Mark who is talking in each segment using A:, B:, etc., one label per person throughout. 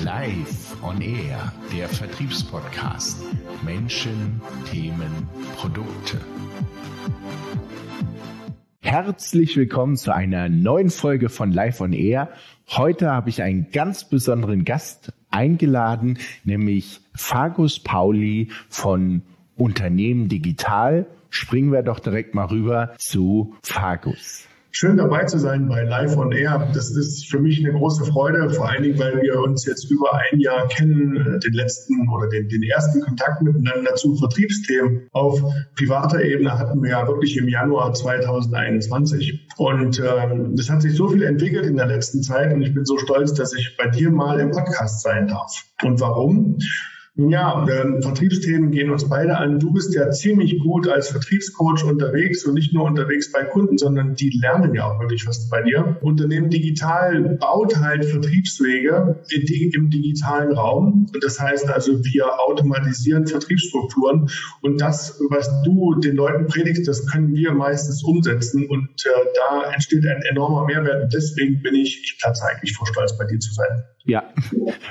A: Live on Air, der Vertriebspodcast. Menschen, Themen, Produkte. Herzlich willkommen zu einer neuen Folge von Live on Air. Heute habe ich einen ganz besonderen Gast eingeladen, nämlich Fagus Pauli von Unternehmen Digital. Springen wir doch direkt mal rüber zu Fagus.
B: Schön dabei zu sein bei Live on Air. Das ist für mich eine große Freude, vor allen Dingen, weil wir uns jetzt über ein Jahr kennen, den letzten oder den, den ersten Kontakt miteinander zu Vertriebsthemen auf privater Ebene hatten wir ja wirklich im Januar 2021. Und ähm, das hat sich so viel entwickelt in der letzten Zeit und ich bin so stolz, dass ich bei dir mal im Podcast sein darf. Und warum? Ja, ähm, Vertriebsthemen gehen uns beide an. Du bist ja ziemlich gut als Vertriebscoach unterwegs und nicht nur unterwegs bei Kunden, sondern die lernen ja auch wirklich was bei dir. Unternehmen Digital baut halt Vertriebswege im digitalen Raum. Das heißt also, wir automatisieren Vertriebsstrukturen und das, was du den Leuten predigst, das können wir meistens umsetzen und äh, da entsteht ein enormer Mehrwert. Und deswegen bin ich, ich platze eigentlich vor Stolz, bei dir zu sein.
A: Ja,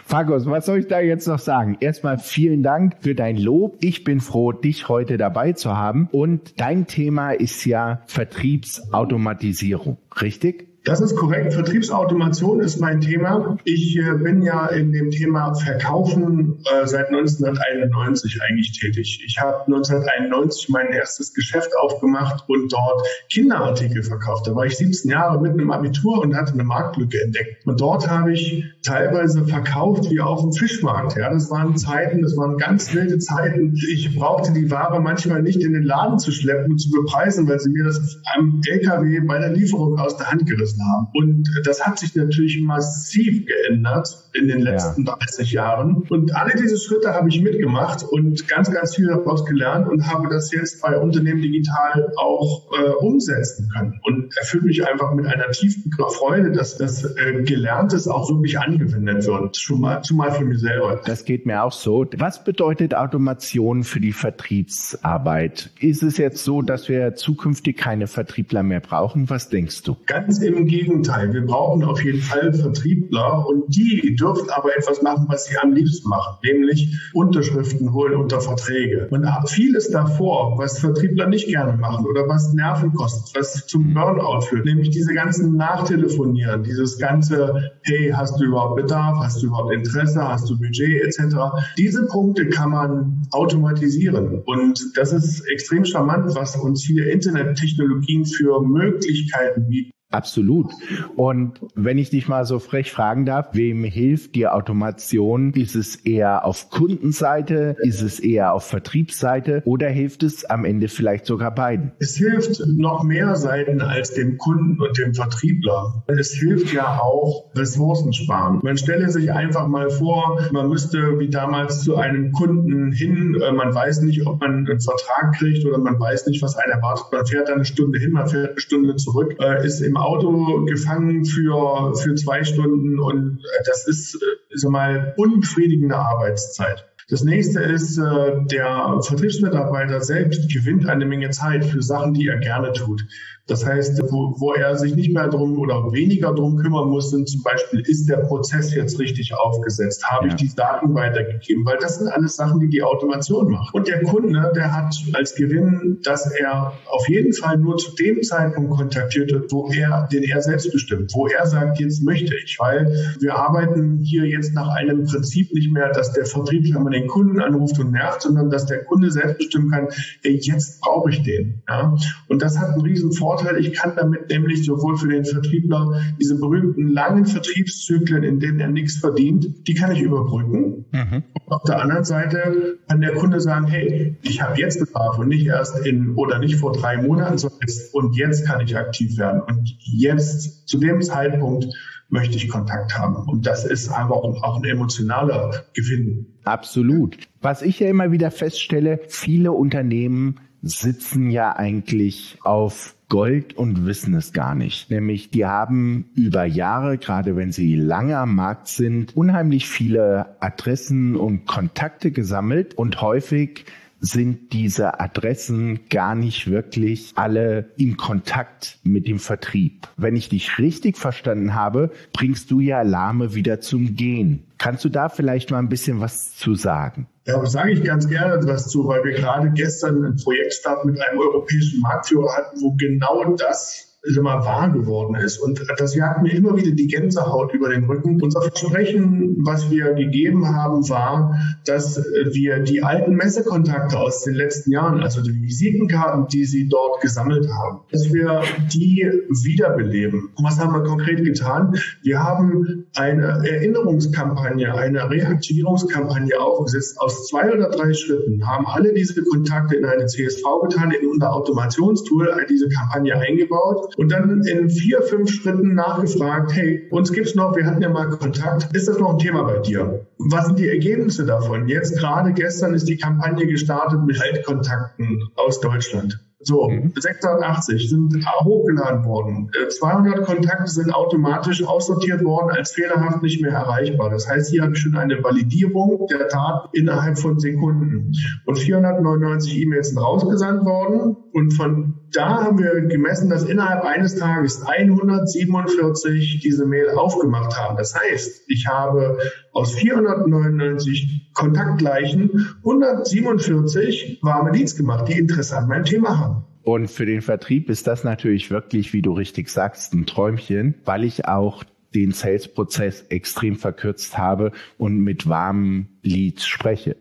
A: Fagos, was soll ich da jetzt noch sagen? Erstmal vielen Dank für dein Lob. Ich bin froh, dich heute dabei zu haben. Und dein Thema ist ja Vertriebsautomatisierung, richtig?
B: Das ist korrekt. Vertriebsautomation ist mein Thema. Ich äh, bin ja in dem Thema Verkaufen äh, seit 1991 eigentlich tätig. Ich habe 1991 mein erstes Geschäft aufgemacht und dort Kinderartikel verkauft. Da war ich 17 Jahre mit einem Abitur und hatte eine Marktlücke entdeckt. Und dort habe ich teilweise verkauft wie auf dem Fischmarkt. Ja, das waren Zeiten, das waren ganz wilde Zeiten. Ich brauchte die Ware manchmal nicht in den Laden zu schleppen und zu bepreisen, weil sie mir das am LKW bei der Lieferung aus der Hand gerissen haben. Und das hat sich natürlich massiv geändert in den letzten ja. 30 Jahren. Und alle diese Schritte habe ich mitgemacht und ganz, ganz viel daraus gelernt und habe das jetzt bei Unternehmen digital auch äh, umsetzen können. Und erfüllt mich einfach mit einer tiefen Freude, dass das äh, Gelerntes auch wirklich angewendet wird. Schon mal, zumal für mich selber.
A: Das geht mir auch so. Was bedeutet Automation für die Vertriebsarbeit? Ist es jetzt so, dass wir zukünftig keine Vertriebler mehr brauchen? Was denkst du?
B: Ganz im Gegenteil. Wir brauchen auf jeden Fall Vertriebler und die dürfen aber etwas machen, was sie am liebsten machen, nämlich Unterschriften holen unter Verträge. Und vieles davor, was Vertriebler nicht gerne machen oder was Nerven kostet, was zum Burnout führt, nämlich diese ganzen Nachtelefonieren, dieses ganze, hey, hast du überhaupt Bedarf, hast du überhaupt Interesse, hast du Budget etc. Diese Punkte kann man automatisieren und das ist extrem charmant, was uns hier Internettechnologien für Möglichkeiten bieten.
A: Absolut. Und wenn ich dich mal so frech fragen darf, wem hilft die Automation? Ist es eher auf Kundenseite? Ist es eher auf Vertriebsseite? Oder hilft es am Ende vielleicht sogar beiden?
B: Es hilft noch mehr Seiten als dem Kunden und dem Vertriebler. Es hilft ja auch Ressourcen sparen. Man stelle sich einfach mal vor, man müsste wie damals zu einem Kunden hin, äh, man weiß nicht, ob man einen Vertrag kriegt oder man weiß nicht, was einen erwartet. Man fährt dann eine Stunde hin, man fährt eine Stunde zurück, äh, ist im Auto gefangen für, für zwei Stunden und das ist, äh, sag mal, unbefriedigende Arbeitszeit. Das nächste ist, äh, der Vertriebsmitarbeiter selbst gewinnt eine Menge Zeit für Sachen, die er gerne tut. Das heißt, wo, wo er sich nicht mehr drum oder weniger drum kümmern muss, sind zum Beispiel, ist der Prozess jetzt richtig aufgesetzt? Habe ja. ich die Daten weitergegeben? Weil das sind alles Sachen, die die Automation macht. Und der Kunde, der hat als Gewinn, dass er auf jeden Fall nur zu dem Zeitpunkt kontaktiert wird, wo er, den er selbst bestimmt, wo er sagt, jetzt möchte ich, weil wir arbeiten hier jetzt nach einem Prinzip nicht mehr, dass der Vertriebler mal den Kunden anruft und nervt, sondern dass der Kunde selbst bestimmen kann, ey, jetzt brauche ich den. Ja? Und das hat einen riesen Vorteil Vorteil, ich kann damit nämlich sowohl für den Vertriebler diese berühmten langen Vertriebszyklen, in denen er nichts verdient, die kann ich überbrücken. Mhm. Auf der anderen Seite kann der Kunde sagen, hey, ich habe jetzt Bedarf und nicht erst in oder nicht vor drei Monaten, sondern jetzt, und jetzt kann ich aktiv werden. Und jetzt, zu dem Zeitpunkt, möchte ich Kontakt haben. Und das ist aber auch ein emotionaler Gewinn.
A: Absolut. Was ich ja immer wieder feststelle, viele Unternehmen sitzen ja eigentlich auf Gold und wissen es gar nicht. Nämlich, die haben über Jahre, gerade wenn sie lange am Markt sind, unheimlich viele Adressen und Kontakte gesammelt und häufig sind diese Adressen gar nicht wirklich alle in Kontakt mit dem Vertrieb. Wenn ich dich richtig verstanden habe, bringst du ja Alarme wieder zum Gehen. Kannst du da vielleicht mal ein bisschen was zu sagen?
B: Ja, da sage ich ganz gerne was zu, weil wir gerade gestern einen Projektstart mit einem europäischen Marktführer hatten, wo genau das immer wahr geworden ist. Und das jagt mir immer wieder die Gänsehaut über den Rücken. Unser Versprechen, was wir gegeben haben, war, dass wir die alten Messekontakte aus den letzten Jahren, also die Visitenkarten, die sie dort gesammelt haben, dass wir die wiederbeleben. Und was haben wir konkret getan? Wir haben eine Erinnerungskampagne, eine Reaktivierungskampagne aufgesetzt aus zwei oder drei Schritten, haben alle diese Kontakte in eine CSV getan, in unser Automationstool diese Kampagne eingebaut und dann in vier, fünf Schritten nachgefragt, hey, uns gibt's noch, wir hatten ja mal Kontakt, ist das noch ein Thema bei dir? Was sind die Ergebnisse davon? Jetzt gerade gestern ist die Kampagne gestartet mit Haltkontakten aus Deutschland. So, 680 sind hochgeladen worden. 200 äh, Kontakte sind automatisch aussortiert worden als fehlerhaft nicht mehr erreichbar. Das heißt, hier habe ich schon eine Validierung der Tat innerhalb von Sekunden. Und 499 E-Mails sind rausgesandt worden. Und von da haben wir gemessen, dass innerhalb eines Tages 147 diese Mail aufgemacht haben. Das heißt, ich habe aus 499 Kontaktgleichen 147 warme Leads gemacht, die Interesse an meinem Thema haben.
A: Und für den Vertrieb ist das natürlich wirklich, wie du richtig sagst, ein Träumchen, weil ich auch den Sales-Prozess extrem verkürzt habe und mit warmen Leads spreche.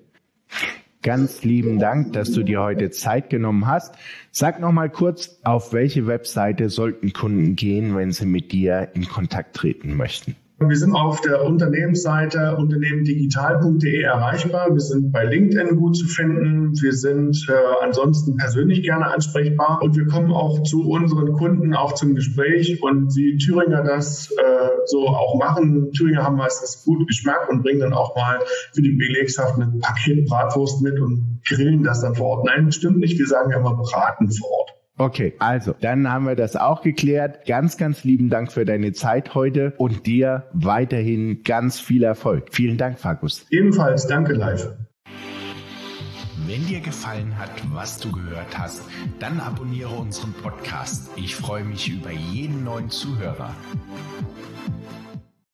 A: Ganz lieben Dank, dass du dir heute Zeit genommen hast. Sag noch mal kurz, auf welche Webseite sollten Kunden gehen, wenn sie mit dir in Kontakt treten möchten?
B: Wir sind auf der Unternehmensseite unternehmendigital.de erreichbar. Wir sind bei LinkedIn gut zu finden. Wir sind äh, ansonsten persönlich gerne ansprechbar und wir kommen auch zu unseren Kunden auch zum Gespräch und wie Thüringer das äh, so auch machen. Thüringer haben meistens gut Geschmack und bringen dann auch mal für die Belegschaft ein Paket Bratwurst mit und grillen das dann vor Ort. Nein, stimmt nicht. Wir sagen ja immer braten vor Ort.
A: Okay, also, dann haben wir das auch geklärt. Ganz, ganz lieben Dank für deine Zeit heute und dir weiterhin ganz viel Erfolg. Vielen Dank, Fakus.
B: Ebenfalls, danke live.
A: Wenn dir gefallen hat, was du gehört hast, dann abonniere unseren Podcast. Ich freue mich über jeden neuen Zuhörer.